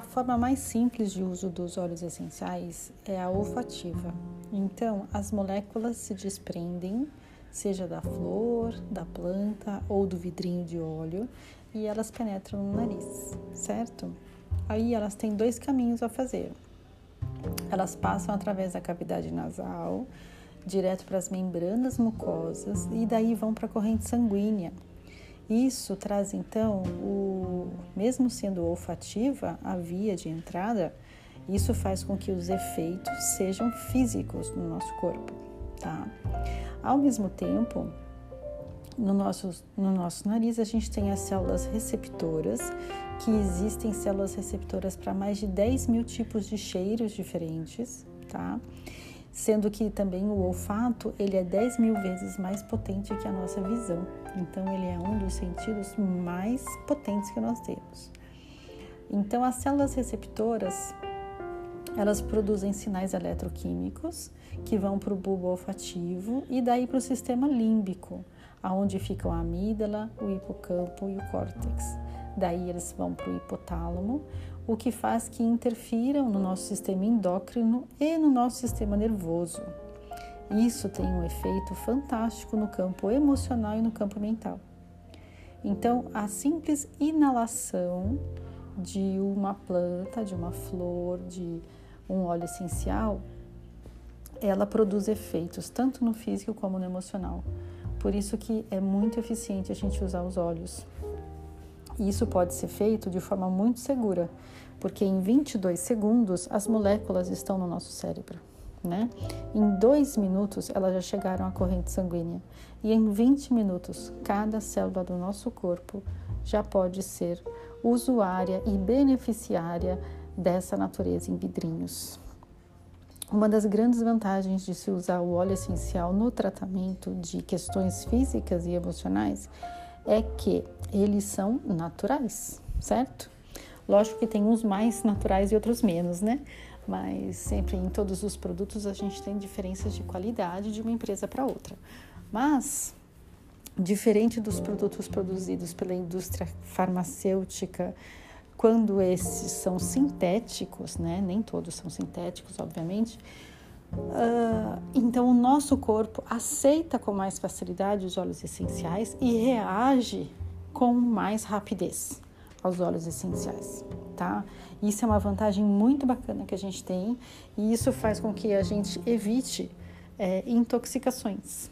forma mais simples de uso dos óleos essenciais é a olfativa. Então, as moléculas se desprendem, seja da flor, da planta ou do vidrinho de óleo, e elas penetram no nariz, certo? Aí elas têm dois caminhos a fazer. Elas passam através da cavidade nasal, direto para as membranas mucosas e daí vão para a corrente sanguínea. Isso traz então, o, mesmo sendo olfativa a via de entrada, isso faz com que os efeitos sejam físicos no nosso corpo, tá? Ao mesmo tempo, no nosso, no nosso nariz a gente tem as células receptoras, que existem células receptoras para mais de 10 mil tipos de cheiros diferentes, tá? Sendo que também o olfato ele é 10 mil vezes mais potente que a nossa visão. Então ele é um dos sentidos mais potentes que nós temos. Então as células receptoras elas produzem sinais eletroquímicos que vão para o bulbo olfativo e daí para o sistema límbico, aonde ficam a amígdala, o hipocampo e o córtex. Daí eles vão para o hipotálamo, o que faz que interfiram no nosso sistema endócrino e no nosso sistema nervoso. Isso tem um efeito fantástico no campo emocional e no campo mental. Então, a simples inalação de uma planta, de uma flor, de um óleo essencial, ela produz efeitos tanto no físico como no emocional. Por isso que é muito eficiente a gente usar os óleos. E isso pode ser feito de forma muito segura, porque em 22 segundos as moléculas estão no nosso cérebro. Né? Em dois minutos elas já chegaram à corrente sanguínea e em 20 minutos cada célula do nosso corpo já pode ser usuária e beneficiária dessa natureza em vidrinhos. Uma das grandes vantagens de se usar o óleo essencial no tratamento de questões físicas e emocionais é que eles são naturais, certo? Lógico que tem uns mais naturais e outros menos, né? Mas sempre em todos os produtos a gente tem diferenças de qualidade de uma empresa para outra. Mas, diferente dos produtos produzidos pela indústria farmacêutica, quando esses são sintéticos, né? Nem todos são sintéticos, obviamente. Uh, então, o nosso corpo aceita com mais facilidade os óleos essenciais e reage com mais rapidez aos óleos essenciais, tá? Isso é uma vantagem muito bacana que a gente tem e isso faz com que a gente evite é, intoxicações.